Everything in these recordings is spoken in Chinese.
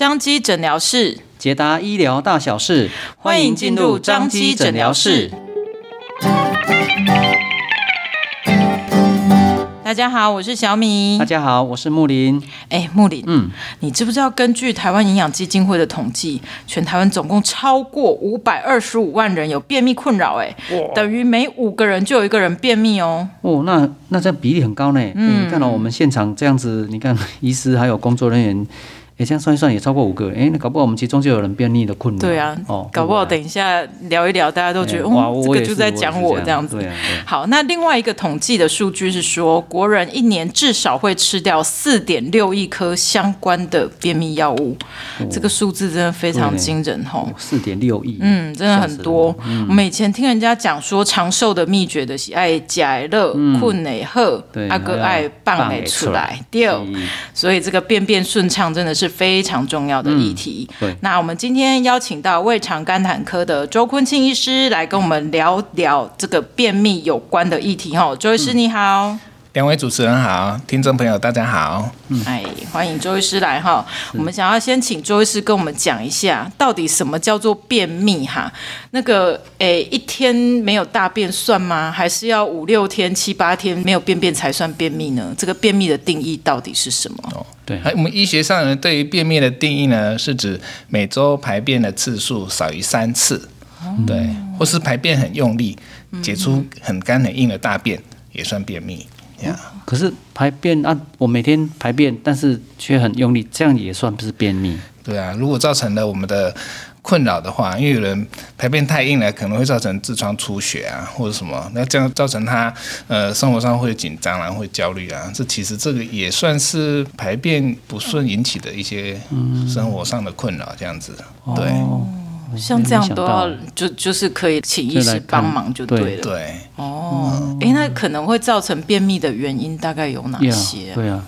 彰基诊疗室，解答医疗大小事，欢迎进入张基诊疗室。大家好，我是小米。大家好，我是木林。哎，木林，嗯，你知不知道根据台湾营养基金会的统计，全台湾总共超过五百二十五万人有便秘困扰，哎，等于每五个人就有一个人便秘哦。哦，那那这比例很高呢。嗯，看到我们现场这样子，你看医师还有工作人员。哎，这样算一算也超过五个。哎，那搞不好我们其中就有人便秘的困扰。对啊，哦，搞不好等一下聊一聊，大家都觉得，哇，这个就在讲我这样子。好，那另外一个统计的数据是说，国人一年至少会吃掉四点六亿颗相关的便秘药物，这个数字真的非常惊人吼。四点六亿，嗯，真的很多。我们以前听人家讲说，长寿的秘诀的是爱解乐、困内喝，阿哥爱棒内出来掉，所以这个便便顺畅真的是。非常重要的议题。嗯、对，那我们今天邀请到胃肠肝胆科的周坤庆医师来跟我们聊聊这个便秘有关的议题。哈，周医师你好。两位主持人好，听众朋友大家好。嗯，哎，欢迎周医师来哈。我们想要先请周医师跟我们讲一下，到底什么叫做便秘哈？那个，哎，一天没有大便算吗？还是要五六天、七八天没有便便才算便秘呢？这个便秘的定义到底是什么？哦，对，我们医学上呢，对于便秘的定义呢，是指每周排便的次数少于三次，对，或是排便很用力，解出很干很硬的大便，也算便秘。Yeah. 可是排便啊，我每天排便，但是却很用力，这样也算不是便秘？对啊，如果造成了我们的困扰的话，因为有人排便太硬了，可能会造成痔疮出血啊，或者什么，那这样造成他呃生活上会紧张啊，会焦虑啊，这其实这个也算是排便不顺引起的一些生活上的困扰，这样子，嗯、对。哦像这样都要就就是可以请医师帮忙就对了。对哦，哎，那可能会造成便秘的原因大概有哪些？对啊，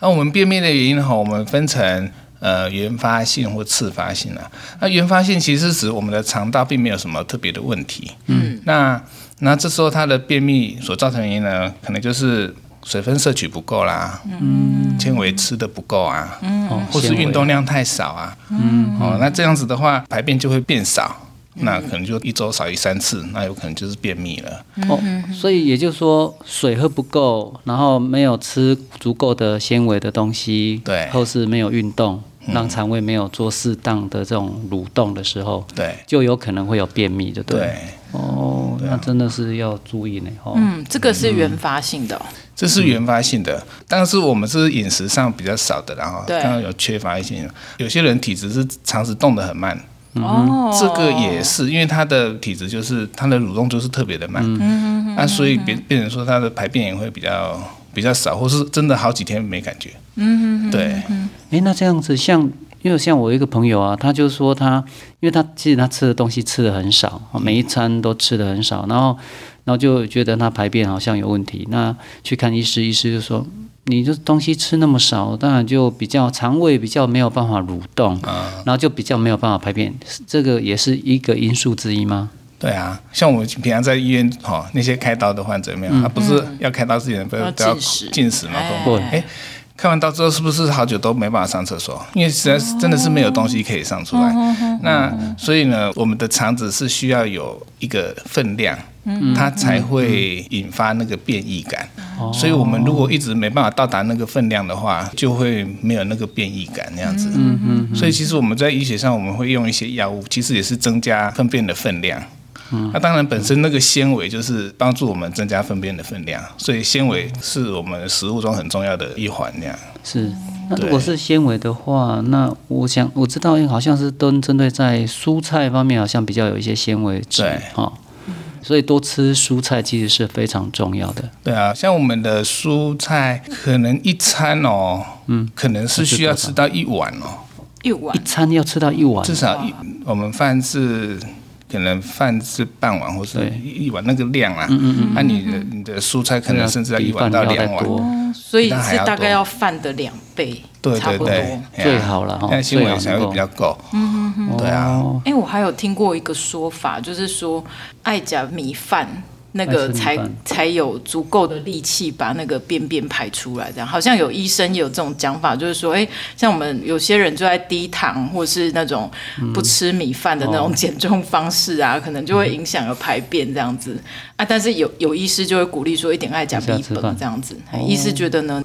那我们便秘的原因哈，我们分成呃原发性或次发性啊。那原发性其实是指我们的肠道并没有什么特别的问题。嗯，那那这时候它的便秘所造成的原因呢，可能就是。水分摄取不够啦，嗯，纤维吃的不够啊，嗯，或是运动量太少啊，嗯，哦，那这样子的话，排便就会变少，嗯、那可能就一周少于三次，那有可能就是便秘了。哦，所以也就是说，水喝不够，然后没有吃足够的纤维的东西，对，或是没有运动。让肠胃没有做适当的这种蠕动的时候，对，就有可能会有便秘，对不对？对，哦，那真的是要注意呢。嗯，这个是原发性的，这是原发性的，但是我们是饮食上比较少的，然后刚刚有缺乏一些，有些人体质是肠子动得很慢，哦，这个也是因为他的体质就是他的蠕动就是特别的慢，嗯，那所以别别人说他的排便也会比较。比较少，或是真的好几天没感觉。嗯哼，对。哎，那这样子，像因为像我一个朋友啊，他就说他，因为他其实他吃的东西吃的很少，每一餐都吃的很少，然后然后就觉得他排便好像有问题。那去看医师，医师就说，你这东西吃那么少，当然就比较肠胃比较没有办法蠕动，啊然后就比较没有办法排便，这个也是一个因素之一吗？对啊，像我们平常在医院哈，那些开刀的患者没有，他不是要开刀之前不是都要进食嘛？对，哎，开完刀之后是不是好久都没办法上厕所？因为实在是真的是没有东西可以上出来。那所以呢，我们的肠子是需要有一个分量，它才会引发那个变异感。所以我们如果一直没办法到达那个分量的话，就会没有那个变异感那样子。所以其实我们在医学上我们会用一些药物，其实也是增加粪便的分量。那、当然，本身那个纤维就是帮助我们增加粪便的分量，所以纤维是我们食物中很重要的一环。那样是。那如果是纤维的话，那我想我知道，好像是都针对在蔬菜方面，好像比较有一些纤维质。对，哦，所以多吃蔬菜其实是非常重要的。对啊，像我们的蔬菜，可能一餐哦，嗯，可能是需要吃到一碗哦，一碗，一餐要吃到一碗，至少一我们饭是。可能饭是半碗或是一一碗那个量啊，那你的你的蔬菜可能甚至要一碗到两碗，所以是大概要饭的两倍，对对对，最好了哈，那纤维才会比较够。嗯嗯嗯，对啊。哎，我还有听过一个说法，就是说爱甲米饭那个才才有足够的力气把那个便便排出来，这样好像有医生有这种讲法，就是说，哎，像我们有些人就在低糖或是那种不吃米饭的那种减重方式啊，嗯、可能就会影响了排便这样子。啊。但是有有医师就会鼓励说，一点爱加米粉这样子，医师觉得呢？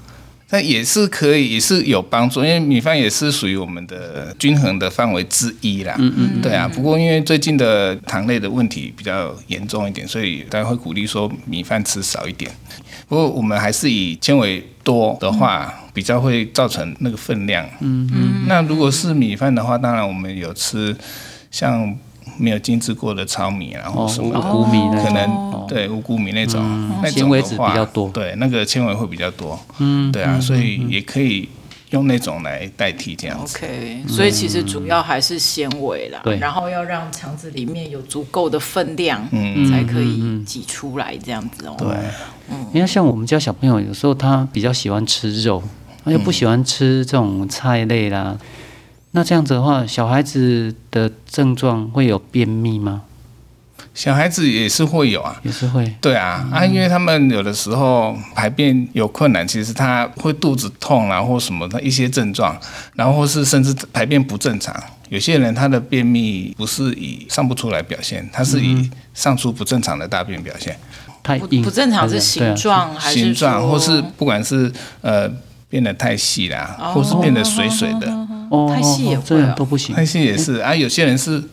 那也是可以，也是有帮助，因为米饭也是属于我们的均衡的范围之一啦。嗯嗯，对啊。不过因为最近的糖类的问题比较严重一点，所以大家会鼓励说米饭吃少一点。不过我们还是以纤维多的话，比较会造成那个分量。嗯嗯。那如果是米饭的话，当然我们有吃像。没有精制过的糙米，然后什么五谷米，可能对五谷米那种，那纤维质比较多，对那个纤维会比较多，嗯，对啊，所以也可以用那种来代替这样子。OK，所以其实主要还是纤维啦，对，然后要让肠子里面有足够的分量，嗯，才可以挤出来这样子哦。对，嗯，因为像我们家小朋友有时候他比较喜欢吃肉，他又不喜欢吃这种菜类啦。那这样子的话，小孩子的症状会有便秘吗？小孩子也是会有啊，也是会。对啊，啊，因为他们有的时候排便有困难，其实他会肚子痛啊，或什么的一些症状，然后是甚至排便不正常。有些人他的便秘不是以上不出来表现，他是以上出不正常的大便表现。太不，不正常是形状还是形状，或是不管是呃变得太细啦，或是变得水水的。哦，太细也这样都不行。太细也是啊，有些人是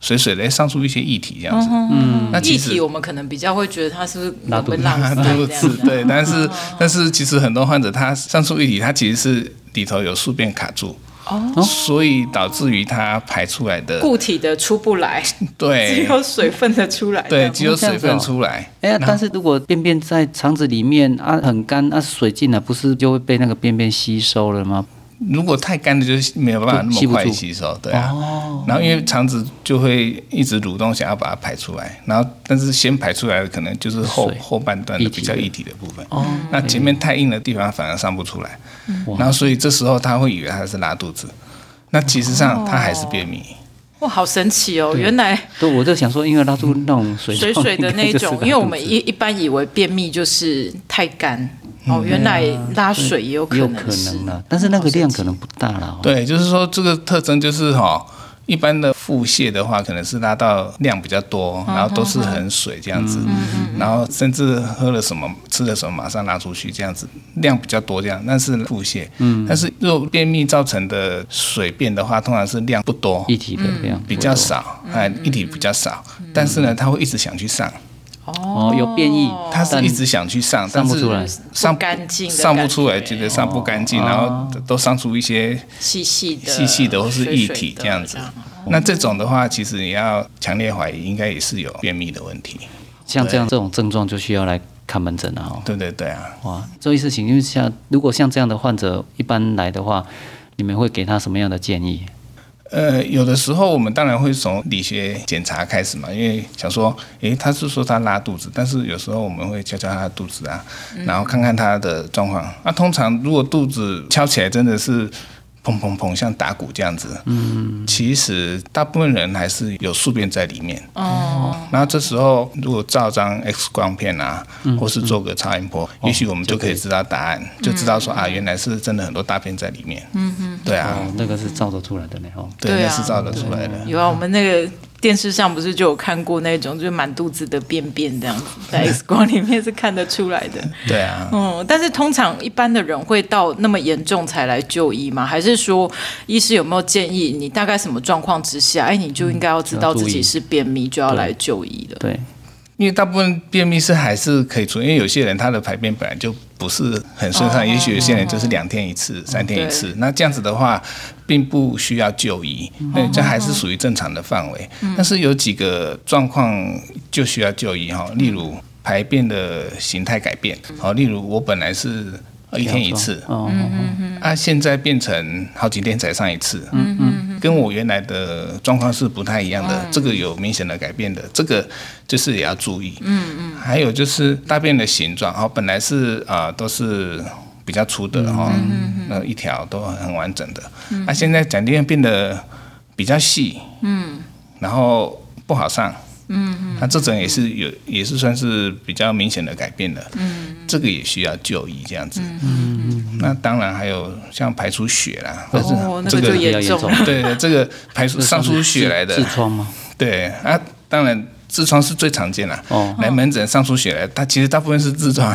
水水的，上出一些液体这样子。嗯，那液体我们可能比较会觉得它是拉肚子，拉肚子对。但是但是其实很多患者他上出液体，他其实是里头有宿便卡住，哦，所以导致于它排出来的固体的出不来，对，只有水分的出来，对，只有水分出来。哎，但是如果便便在肠子里面啊很干啊水进来，不是就会被那个便便吸收了吗？如果太干的，就是没有办法那么快吸收，对啊。哦、然后因为肠子就会一直蠕动，想要把它排出来。然后，但是先排出来的可能就是后后半段的比较液体的部分。哦。那前面太硬的地方反而上不出来。嗯、然后，所以这时候他会以为他是拉肚子，那其实上他还是便秘。哇，好神奇哦！原来。对，我就想说，因为拉出那种水水水的那种，因为我们一一般以为便秘就是太干。哦，原来拉水也有可能，有可能的，但是那个量可能不大了。对，就是说这个特征就是哈，一般的腹泻的话，可能是拉到量比较多，然后都是很水这样子，然后甚至喝了什么、吃了什么，马上拉出去这样子，量比较多这样，那是腹泻。嗯，但是如果便秘造成的水便的话，通常是量不多，液体的量比较少，哎，液体比较少，但是呢，他会一直想去上。哦，有变异，他是一直想去上，但是上不出来，上不干净，上不出来，觉得上不干净，然后都上出一些细细的、细细的或是液体这样子。那这种的话，其实你要强烈怀疑，应该也是有便秘的问题。像这样这种症状，就需要来看门诊了哈。对对对啊，哇，这一事情，因为像如果像这样的患者一般来的话，你们会给他什么样的建议？呃，有的时候我们当然会从理学检查开始嘛，因为想说，诶，他是说他拉肚子，但是有时候我们会敲敲他的肚子啊，然后看看他的状况。那、通常如果肚子敲起来真的是。砰砰砰，像打鼓这样子。嗯，其实大部分人还是有宿便在里面。哦。然后这时候如果照张 X 光片啊，或是做个超音波，也许我们就可以知道答案，就知道说啊，原来是真的很多大便在里面。嗯嗯。对啊，那个是照得出来的呢。哦。对，那是照得出来的。有啊，我们那个。电视上不是就有看过那种，就是满肚子的便便这样子，在 X 光里面是看得出来的。对啊，嗯，但是通常一般的人会到那么严重才来就医吗？还是说，医师有没有建议你大概什么状况之下，哎，你就应该要知道自己是便秘，就要来就医了？对。因为大部分便秘是还是可以处理，因为有些人他的排便本来就不是很顺畅，也许有些人就是两天一次、三天一次，那这样子的话，并不需要就医，那这还是属于正常的范围。但是有几个状况就需要就医哈，例如排便的形态改变，好，例如我本来是。一天一次，嗯嗯嗯，啊，现在变成好几天才上一次，嗯嗯，跟我原来的状况是不太一样的，这个有明显的改变的，这个就是也要注意，嗯嗯，还有就是大便的形状，哦，本来是啊都是比较粗的哈，那一条都很完整的，啊，现在讲大便变得比较细，嗯，然后不好上。嗯嗯，那这种也是有，也是算是比较明显的改变了。嗯，这个也需要就医这样子。嗯嗯，那当然还有像排出血啦，哦，这个就严重。对，这个排出上出血来的痔疮吗？对啊，当然痔疮是最常见的。哦，来门诊上出血来，它其实大部分是痔疮，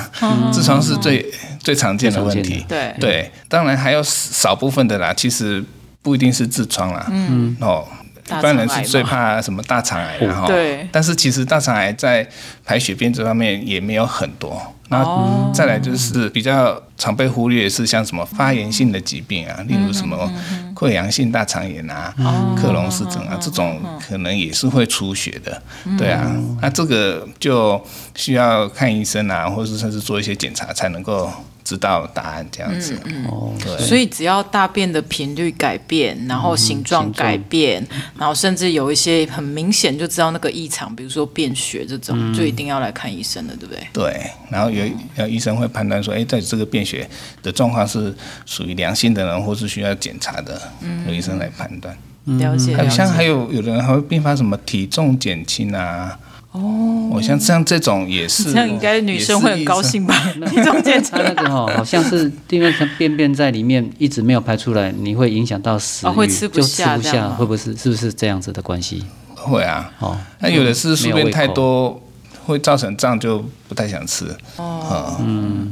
痔疮是最最常见的问题。对对，当然还有少部分的啦，其实不一定是痔疮啦。嗯哦。一般人是最怕什么大肠癌，然后，但是其实大肠癌在排血便这方面也没有很多。那再来就是比较常被忽略的是像什么发炎性的疾病啊，例如什么溃疡性大肠炎啊、克隆氏症啊，这种可能也是会出血的。对啊，那这个就需要看医生啊，或者是甚至做一些检查才能够。知道答案这样子，哦、嗯，对，所以只要大便的频率改变，然后形状改变，嗯、然后甚至有一些很明显就知道那个异常，比如说便血这种，嗯、就一定要来看医生了，对不对？对，然后有有医生会判断说，哎，在这个便血的状况是属于良性的人，或是需要检查的，嗯、由医生来判断。了解，了解。像还有有的人还会并发什么体重减轻啊。哦，我像像这种也是，这样应该女生会很高兴吧？体重检查那个哈，好像是因为它便便在里面一直没有排出来，你会影响到食欲，会吃不下，就吃不下，会不会是是不是这样子的关系？会啊，哦，那有的是宿便太多，会造成胀，就不太想吃。哦，嗯，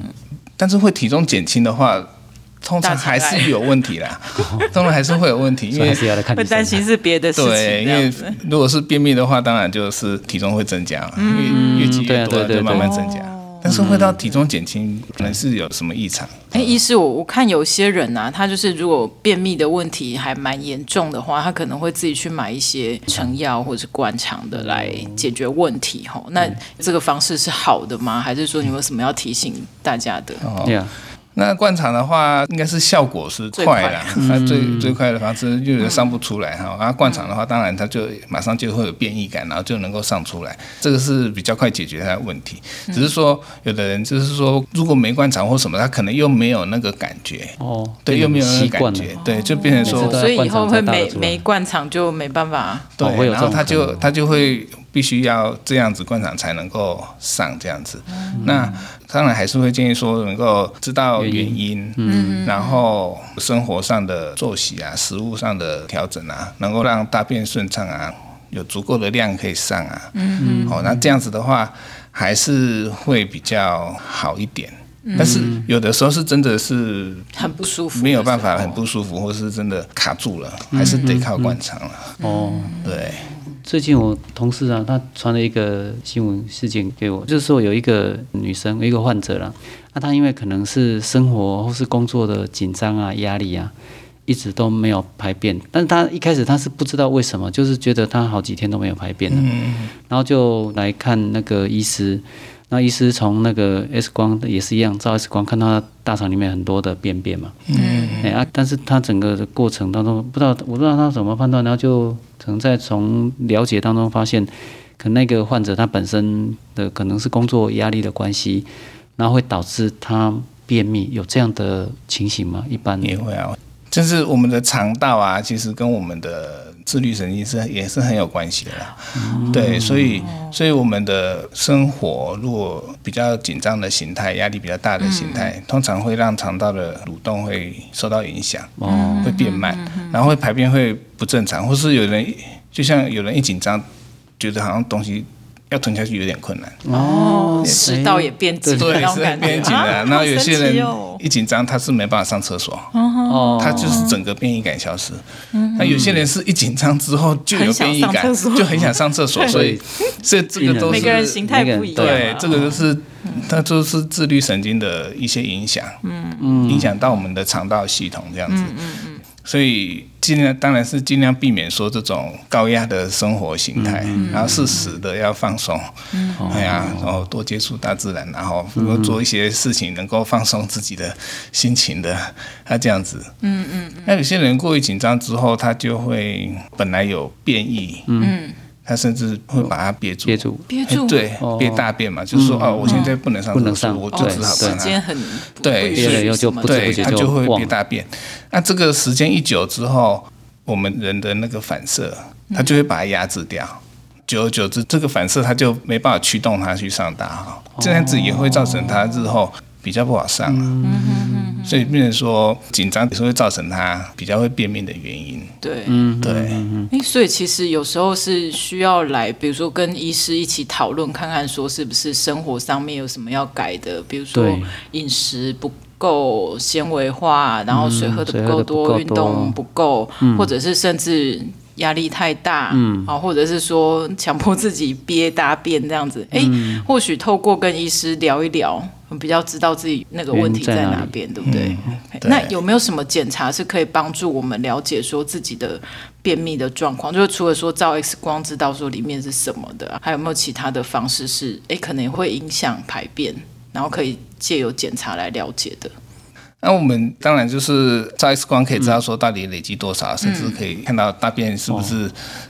但是会体重减轻的话。通常还是有问题啦，通常还是会有问题，因为会担心是别的事情。对，因为如果是便秘的话，当然就是体重会增加，嗯，越积越多就慢慢增加。但是会到体重减轻，可能是有什么异常？哎，医师，我我看有些人啊，他就是如果便秘的问题还蛮严重的话，他可能会自己去买一些成药或者是灌肠的来解决问题。吼，那这个方式是好的吗？还是说你有什么要提醒大家的？那灌肠的话，应该是效果是快的，它最最，快的方式就有人上不出来哈。然后灌肠的话，当然它就马上就会有变异感，然后就能够上出来，这个是比较快解决它的问题。只是说有的人就是说，如果没灌肠或什么，他可能又没有那个感觉。哦，对，又没有那个感觉，对，就变成说，所以以后会没没灌肠就没办法，对，然后他就他就会。必须要这样子灌肠才能够上这样子，嗯、那当然还是会建议说能够知道原因，嗯，然后生活上的作息啊、食物上的调整啊，能够让大便顺畅啊，有足够的量可以上啊，嗯，好，那这样子的话还是会比较好一点，嗯、但是有的时候是真的是很不舒服，没有办法很不舒服，或是真的卡住了，还是得靠灌肠了，哦，对。最近我同事啊，他传了一个新闻事件给我，就是说有一个女生，一个患者啦，那她因为可能是生活或是工作的紧张啊、压力啊，一直都没有排便，但是她一开始她是不知道为什么，就是觉得她好几天都没有排便了，然后就来看那个医师。那医师从那个 X 光也是一样，照 X 光看到他大肠里面很多的便便嘛。嗯。哎啊，但是他整个的过程当中，不知道我不知道他怎么判断，然后就可能在从了解当中发现，可能那个患者他本身的可能是工作压力的关系，然后会导致他便秘，有这样的情形吗？一般也会啊，就是我们的肠道啊，其实跟我们的。自律神经是也是很有关系的啦，嗯、对，所以所以我们的生活如果比较紧张的形态，压力比较大的形态，嗯、通常会让肠道的蠕动会受到影响，哦，会变慢，然后会排便会不正常，或是有人就像有人一紧张，觉得好像东西。要吞下去有点困难哦，食道也变紧，对，是变紧了。然后有些人一紧张，他是没办法上厕所，哦，他就是整个便意感消失。那有些人是一紧张之后就有便意感，就很想上厕所，所以，所以这个都是每个人形态不一样。对，这个都是它就是自律神经的一些影响，嗯。嗯，影响到我们的肠道系统这样子，嗯嗯。所以尽量当然是尽量避免说这种高压的生活形态，嗯、然后适时的要放松，嗯、哎呀，然后多接触大自然，然后多做一些事情能够放松自己的心情的，他这样子，嗯嗯，那有些人过于紧张之后，他就会本来有便意，嗯。他甚至会把它憋住，憋住，憋住，对，憋大便嘛，就是说，哦，我现在不能上厕所，我就只好把它，对，憋了以后就不对，他就会憋大便。那这个时间一久之后，我们人的那个反射，他就会把它压制掉。久而久之，这个反射它就没办法驱动它去上大号，这样子也会造成它日后比较不好上。嗯，所以变成说紧张也是会造成他比较会便秘的原因。对，嗯，对。哎，所以其实有时候是需要来，比如说跟医师一起讨论，看看说是不是生活上面有什么要改的，比如说饮食不够纤维化，然后水喝的不够多，运动不够，或者是甚至。压力太大，嗯，啊，或者是说强迫自己憋大便这样子，哎、嗯，或许透过跟医师聊一聊，比较知道自己那个问题在哪边，对不对？嗯、对，那有没有什么检查是可以帮助我们了解说自己的便秘的状况？就是除了说照 X 光知道说里面是什么的，还有没有其他的方式是，哎，可能会影响排便，然后可以借由检查来了解的？那我们当然就是照 X 光可以知道说到底累积多少，嗯、甚至可以看到大便是不是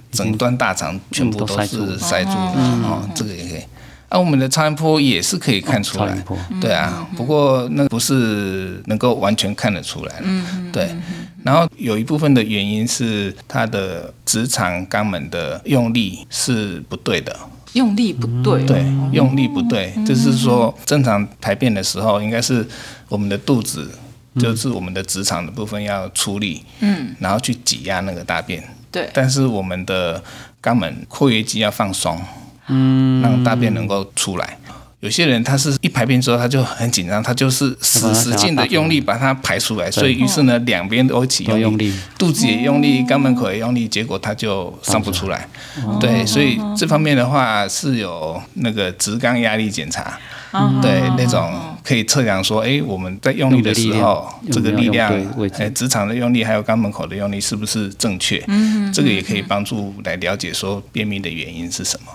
整段大肠全部都是塞住的哦，这个也可以。那、啊、我们的超音波也是可以看出来，哦、对啊，不过那不是能够完全看得出来，嗯，对。然后有一部分的原因是它的直肠肛门的用力是不对的，用力不对，对，用力不对，就是说正常排便的时候应该是我们的肚子。就是我们的直肠的部分要出力，嗯，然后去挤压那个大便，对。但是我们的肛门括约肌要放松，嗯，让大便能够出来。有些人他是一排便之后他就很紧张，他就是使使劲的用力把它排出来，所以于是呢两边都一起用力，肚子也用力，肛门口也用力，结果他就上不出来。对，所以这方面的话是有那个直肛压力检查。对，那种可以测量说，哎，我们在用力的时候，这个力量，哎，直肠的用力还有肛门口的用力是不是正确？嗯，这个也可以帮助来了解说便秘的原因是什么。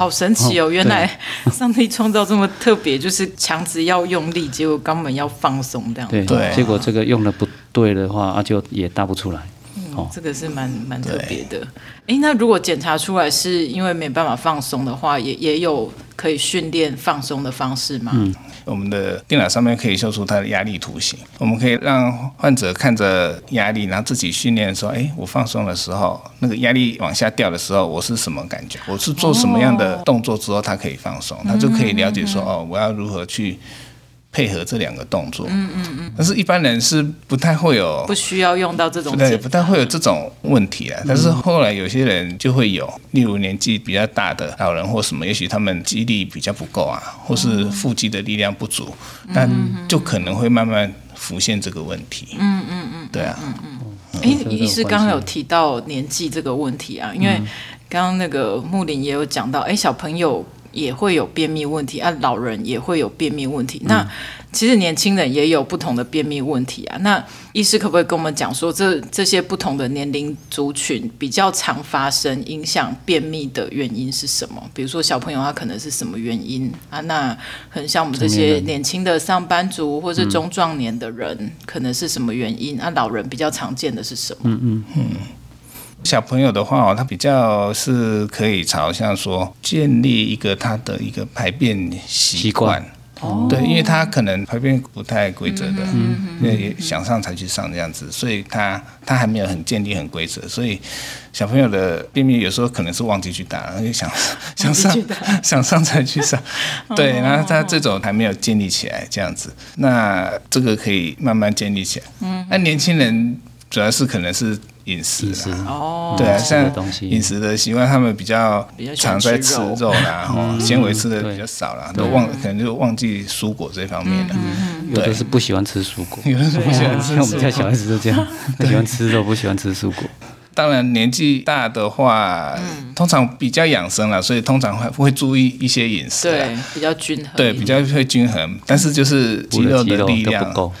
好神奇哦！原来上帝创造这么特别，就是强子要用力，结果肛门要放松这样。对，结果这个用的不对的话，啊，就也大不出来。嗯，这个是蛮蛮特别的。哎，那如果检查出来是因为没办法放松的话，也也有可以训练放松的方式吗？嗯，我们的电脑上面可以秀出它的压力图形，我们可以让患者看着压力，然后自己训练说：哎，我放松的时候，那个压力往下掉的时候，我是什么感觉？我是做什么样的动作之后，它可以放松，他就可以了解说：哦，我要如何去。配合这两个动作，嗯嗯嗯，但是一般人是不太会有，不需要用到这种，对，不太会有这种问题啊。但是后来有些人就会有，例如年纪比较大的老人或什么，也许他们肌力比较不够啊，或是腹肌的力量不足，但就可能会慢慢浮现这个问题。嗯嗯嗯，对啊。嗯嗯。哎，医师刚刚有提到年纪这个问题啊，因为刚刚那个木林也有讲到，哎，小朋友。也会有便秘问题啊，老人也会有便秘问题。嗯、那其实年轻人也有不同的便秘问题啊。那医师可不可以跟我们讲说，这这些不同的年龄族群比较常发生影响便秘的原因是什么？比如说小朋友他可能是什么原因啊？那很像我们这些年轻的上班族或是中壮年的人，嗯、可能是什么原因？啊，老人比较常见的是什么？嗯嗯嗯。小朋友的话哦，他比较是可以朝向说建立一个他的一个排便习惯，哦，对，因为他可能排便不太规则的，嗯，因为想上才去上这样子，所以他他还没有很建立很规则，所以小朋友的便秘有时候可能是忘记去打，然后就想想上 想上才去上，对，然后他这种还没有建立起来这样子，那这个可以慢慢建立起来，嗯，那年轻人主要是可能是。饮食哦，对啊，像饮食的习惯，他们比较常在吃肉。啦，然后纤维吃的比较少啦，都忘可能就忘记蔬果这方面了。有的是不喜欢吃蔬果，有的是不喜欢吃。像我们家小孩子都这样，喜欢吃肉，不喜欢吃蔬果。当然年纪大的话，通常比较养生了，所以通常会会注意一些饮食，对，比较均衡，对，比较会均衡。但是就是肌肉的力量不够。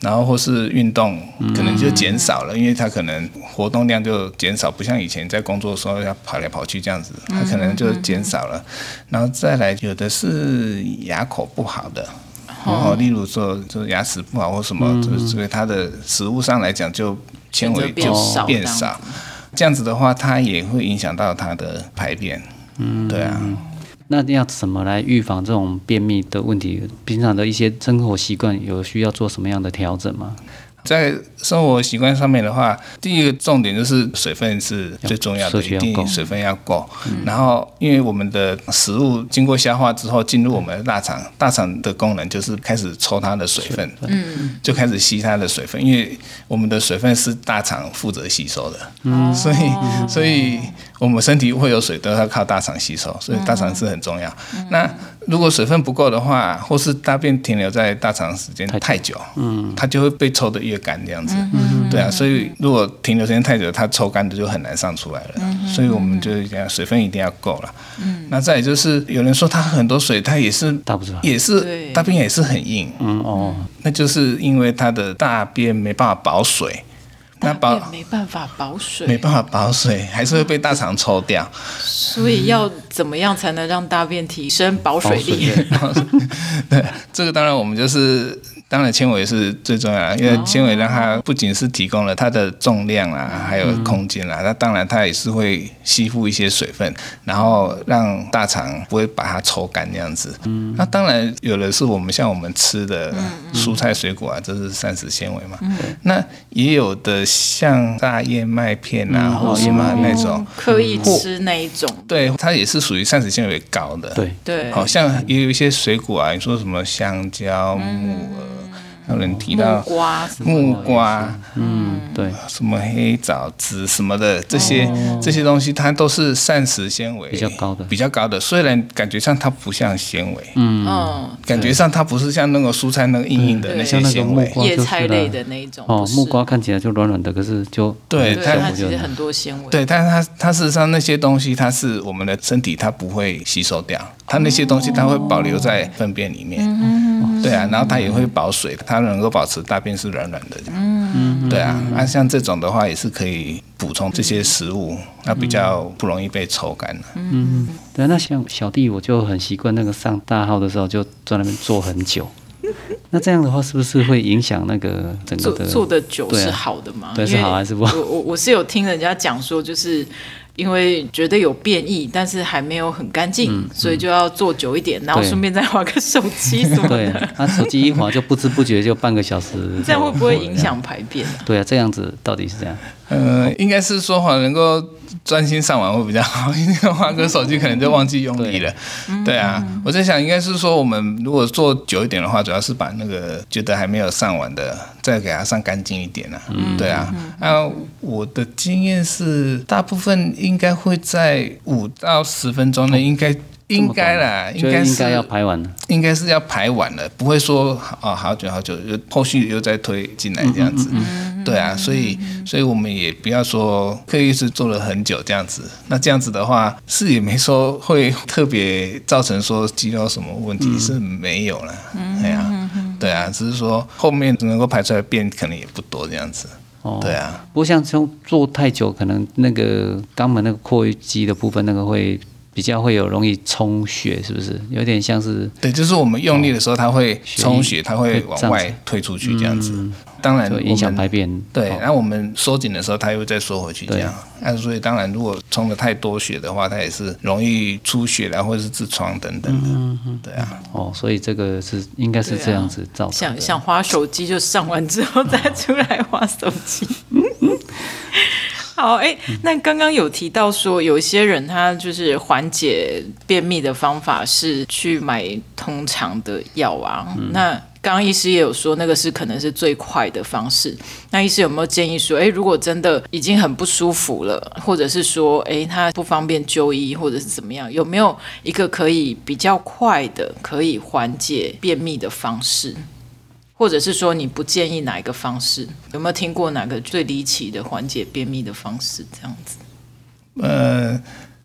然后或是运动可能就减少了，嗯、因为他可能活动量就减少，不像以前在工作的时候要跑来跑去这样子，他可能就减少了。然后再来，有的是牙口不好的，然后例如说就是牙齿不好或什么，就是所以他的食物上来讲就纤维就变少，这样子。的话，它也会影响到他的排便。嗯，对啊。那要怎么来预防这种便秘的问题？平常的一些生活习惯有需要做什么样的调整吗？在生活习惯上面的话，第一个重点就是水分是最重要的，一定水分要够。然后，因为我们的食物经过消化之后进入我们的大肠，大肠的功能就是开始抽它的水分，嗯，就开始吸它的水分，因为我们的水分是大肠负责吸收的，嗯，所以，所以我们身体会有水都要靠大肠吸收，所以大肠是很重要。那如果水分不够的话，或是大便停留在大肠时间太久，嗯，它就会被抽得越干这样子，嗯，对啊，所以如果停留时间太久，它抽干的就很难上出来了，嗯，所以我们就讲水分一定要够了，嗯，那再就是有人说他喝很多水，他也是大不出来，也是大便也是很硬，嗯哦，那就是因为他的大便没办法保水。那保没办法保水，没办法保水，还是会被大肠抽掉。所以要怎么样才能让大便提升保水力？对，这个当然我们就是。当然，纤维是最重要的，因为纤维让它不仅是提供了它的重量啊，还有空间啦，那当然它也是会吸附一些水分，然后让大肠不会把它抽干那样子。那当然有的是我们像我们吃的蔬菜水果啊，这是膳食纤维嘛。那也有的像大燕麦片啊，或什么那种刻意吃那一种，对，它也是属于膳食纤维高的。对对，好像也有一些水果啊，你说什么香蕉、木耳。有人提到木瓜，木瓜，嗯，对，什么黑枣子什么的，这些这些东西，它都是膳食纤维比较高的，比较高的。虽然感觉上它不像纤维，嗯，感觉上它不是像那个蔬菜那个硬硬的那些纤维，叶菜类的那一种。哦，木瓜看起来就软软的，可是就对它其实很多纤维。对，但是它它事实上那些东西，它是我们的身体它不会吸收掉，它那些东西它会保留在粪便里面。嗯。对啊，然后它也会保水，它能够保持大便是软软的。嗯，对啊，那、啊、像这种的话也是可以补充这些食物，那比较不容易被抽干。嗯，对，那像小弟我就很习惯那个上大号的时候就在那边坐很久，那这样的话是不是会影响那个整个的坐的久是好的吗？对，是好还是不好？我我我是有听人家讲说就是。因为觉得有变异，但是还没有很干净，嗯嗯、所以就要坐久一点，然后顺便再划个手机什么的。对，他手机一划就不知不觉就半个小时。这样会不会影响排便啊？对啊，这样子到底是这样？呃，应该是说哈，能够。专心上网会比较好，因为华哥手机可能就忘记用力了。对，对啊，我在想，应该是说我们如果做久一点的话，主要是把那个觉得还没有上完的，再给它上干净一点啊。嗯，对啊。那，我的经验是，大部分应该会在五到十分钟内，应该应该啦，应该是要排完了，应该是要排完了，不会说啊好久好久，又后续又再推进来这样子。对啊，所以所以我们也不要说刻意是做了很久这样子，那这样子的话是也没说会特别造成说肌肉什么问题是没有了，对啊，对啊，只是说后面能够排出来便可能也不多这样子，哦，对啊。不过像这种做太久，可能那个肛门那个括约肌的部分那个会比较会有容易充血，是不是？有点像是对，就是我们用力的时候它会充血，它会往外退出去这样子。当然影响排便，对，然后我们收紧的时候，它又再缩回去，这样。那所以当然，如果充的太多血的话，它也是容易出血然后或者是痔疮等等的。嗯嗯，对啊。哦，所以这个是应该是这样子造成。想想滑手机，就上完之后再出来滑手机。好，哎，那刚刚有提到说，有一些人他就是缓解便秘的方法是去买通常的药啊，那。刚刚医师也有说，那个是可能是最快的方式。那医师有没有建议说，诶，如果真的已经很不舒服了，或者是说，诶，他不方便就医，或者是怎么样，有没有一个可以比较快的可以缓解便秘的方式？或者是说你不建议哪一个方式？有没有听过哪个最离奇的缓解便秘的方式？这样子？呃。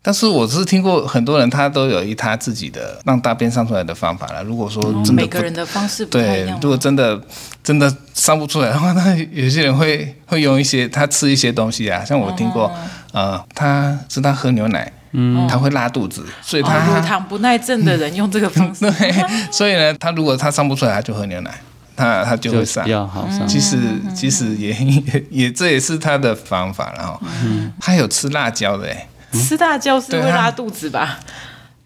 但是我是听过很多人，他都有一他自己的让大便上出来的方法了。如果说真的每个人的方式不太一样，对，如果真的真的上不出来的话，那有些人会会用一些他吃一些东西啊，像我听过，呃，他是他喝牛奶，嗯，他会拉肚子，所以他乳糖不耐症的人用这个方式，对，所以呢，他如果他上不出来，他就喝牛奶，他他就会上，比较好上。其实其实也 也也这也是他的方法，然后他有吃辣椒的，哎。吃辣椒是会拉肚子吧？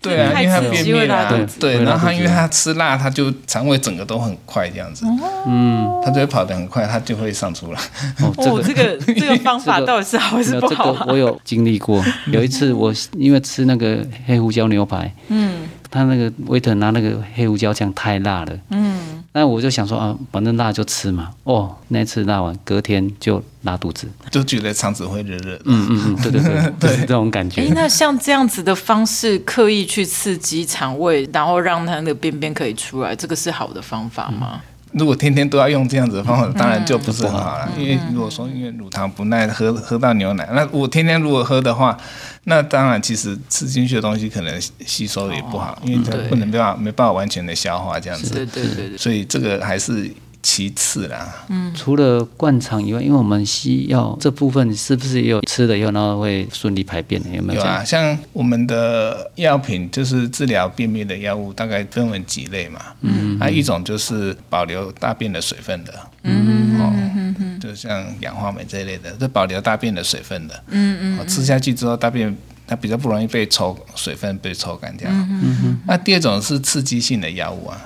对啊，因为他便秘啦，对对，然后他因为他吃辣，他就肠胃整个都很快这样子，嗯，他就会跑得很快，他就会上出来。哦，这个这个 方法到底是好还是不好？我有经历过，有一次我因为吃那个黑胡椒牛排，嗯。他那个 waiter 拿那个黑胡椒酱太辣了，嗯，那我就想说啊，反正辣就吃嘛。哦，那次辣完，隔天就拉肚子，就觉得肠子会热热。嗯嗯嗯，对对对，对 就是这种感觉。哎，那像这样子的方式，刻意去刺激肠胃，然后让它的便便可以出来，这个是好的方法吗？嗯如果天天都要用这样子的方法，当然就不是很好了。因为如果说因为乳糖不耐，喝喝到牛奶，那我天天如果喝的话，那当然其实吃进去的东西可能吸收也不好，因为它不能没办法没办法完全的消化这样子。对对对对。所以这个还是。其次啦，嗯，除了灌肠以外，因为我们西药这部分是不是也有吃了以后，然后会顺利排便的？有没有？有啊，像我们的药品就是治疗便秘的药物，大概分为几类嘛。嗯，那、啊、一种就是保留大便的水分的，嗯哦，嗯就像氧化镁这一类的，这保留大便的水分的，嗯嗯、哦，吃下去之后，大便它比较不容易被抽水分被抽干掉。嗯嗯，那第二种是刺激性的药物啊。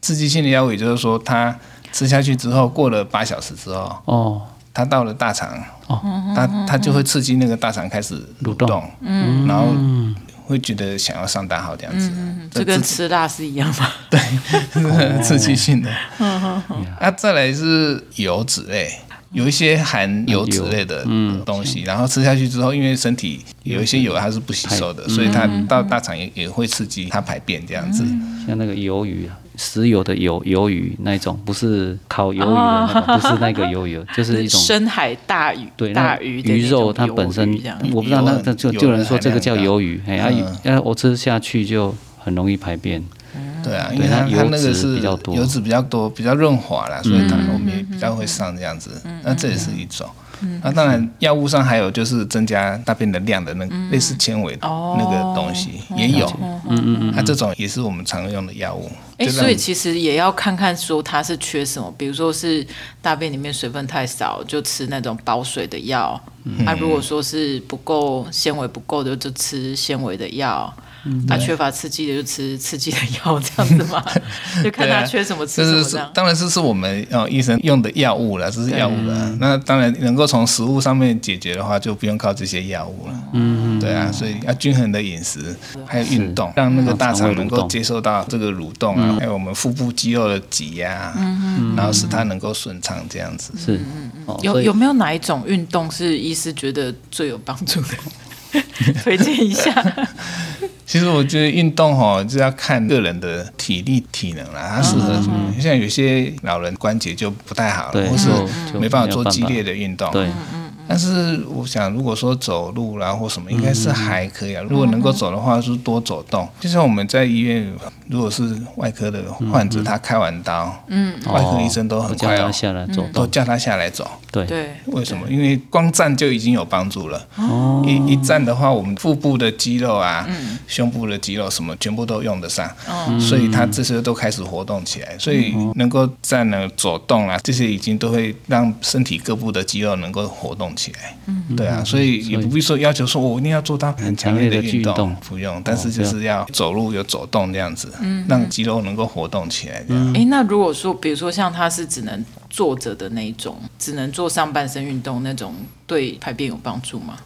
刺激性的药物，也就是说，它吃下去之后，过了八小时之后，哦，它到了大肠，哦，它它就会刺激那个大肠开始蠕动，嗯，然后会觉得想要上大号这样子，嗯，这跟吃辣是一样吗？对，刺激性的，嗯嗯嗯，啊，再来是油脂类，有一些含油脂类的东西，然后吃下去之后，因为身体有一些油它是不吸收的，所以它到大肠也也会刺激它排便这样子，像那个鱿鱼啊。石油的油鱿鱼那一种，不是烤鱿鱼的那个，不是那个鱿鱼，就是一种深海大鱼。对，大鱼鱼肉它本身，我不知道那那就就有人说这个叫鱿鱼，哎，啊，我吃下去就很容易排便。对啊，因为它它那个是油脂比较多，比较润滑啦，所以它后面比较会上这样子。那这也是一种。那当然，药物上还有就是增加大便的量的那个类似纤维那个东西也有。嗯嗯嗯，那这种也是我们常用的药物。哎，所以其实也要看看说它是缺什么，比如说是大便里面水分太少，就吃那种保水的药。那如果说是不够纤维不够的，就吃纤维的药。他缺乏刺激的就吃刺激的药，这样子嘛，就看他缺什么吃什么这是。当然这是我们哦医生用的药物了，这是药物了。那当然能够从食物上面解决的话，就不用靠这些药物了。嗯，对啊，所以要均衡的饮食，还有运动，让那个大肠能够接受到这个蠕动啊，还有我们腹部肌肉的挤压，然后使它能够顺畅这样子。是，有有没有哪一种运动是医师觉得最有帮助的？推荐一下。其实我觉得运动哈，就要看个人的体力体能啦，它适合什么。像有些老人关节就不太好，或是没办法做激烈的运动。对。但是我想，如果说走路啦或什么，应该是还可以啊。如果能够走的话，是多走动。就像我们在医院，如果是外科的患者，他开完刀，嗯，外科医生都很快哦，都叫他下来走。对对。为什么？因为光站就已经有帮助了。哦。一一站的话，我们腹部的肌肉啊，胸部的肌肉什么，全部都用得上。哦。所以他这些都开始活动起来，所以能够站呢走动啊，这些已经都会让身体各部的肌肉能够活动起来，嗯，对啊，所以也不必说要求说我一定要做到很强烈的运动，不用，但是就是要走路有走动这样子，嗯，让肌肉能够活动起来。嗯，哎，那如果说，比如说像他是只能坐着的那种，只能做上半身运动那种，对排便有帮助吗？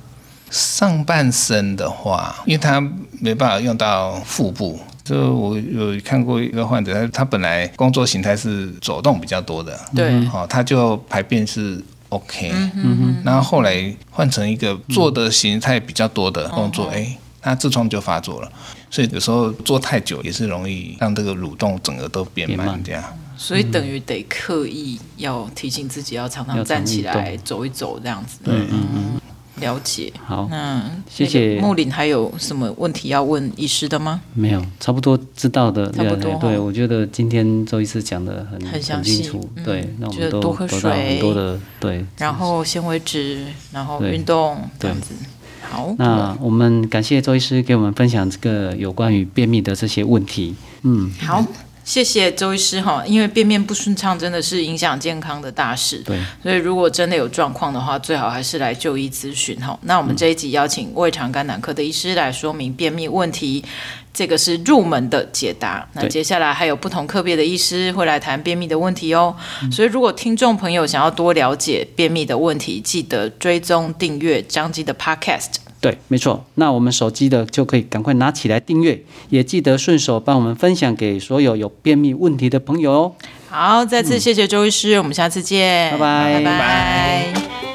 上半身的话，因为他没办法用到腹部，就我有看过一个患者，他他本来工作形态是走动比较多的，对，哦，他就排便是。OK，嗯哼，然后后来换成一个做的形态比较多的工作，哎，他痔疮就发作了，所以有时候做太久也是容易让这个蠕动整个都变慢这样。所以等于得刻意要提醒自己要常常站起来走一走这样子。对，嗯嗯。了解，好，那谢谢木林，还有什么问题要问医师的吗？没有，差不多知道的，差不多。对，我觉得今天周医师讲的很很详细，对，那我们都多喝水，很多的对，然后纤维质，然后运动这样子。好，那我们感谢周医师给我们分享这个有关于便秘的这些问题。嗯，好，谢谢周医师哈，因为便便不顺畅真的是影响健康的大事，对，所以如果真的有状况的话，最好还是来就医咨询哈。那我们这一集邀请胃肠肝胆科的医师来说明便秘问题，这个是入门的解答。那接下来还有不同科别的医师会来谈便秘的问题哦。所以如果听众朋友想要多了解便秘的问题，记得追踪订阅张基的 Podcast。对，没错。那我们手机的就可以赶快拿起来订阅，也记得顺手帮我们分享给所有有便秘问题的朋友哦。好，再次谢谢周医师，嗯、我们下次见，拜拜，拜拜。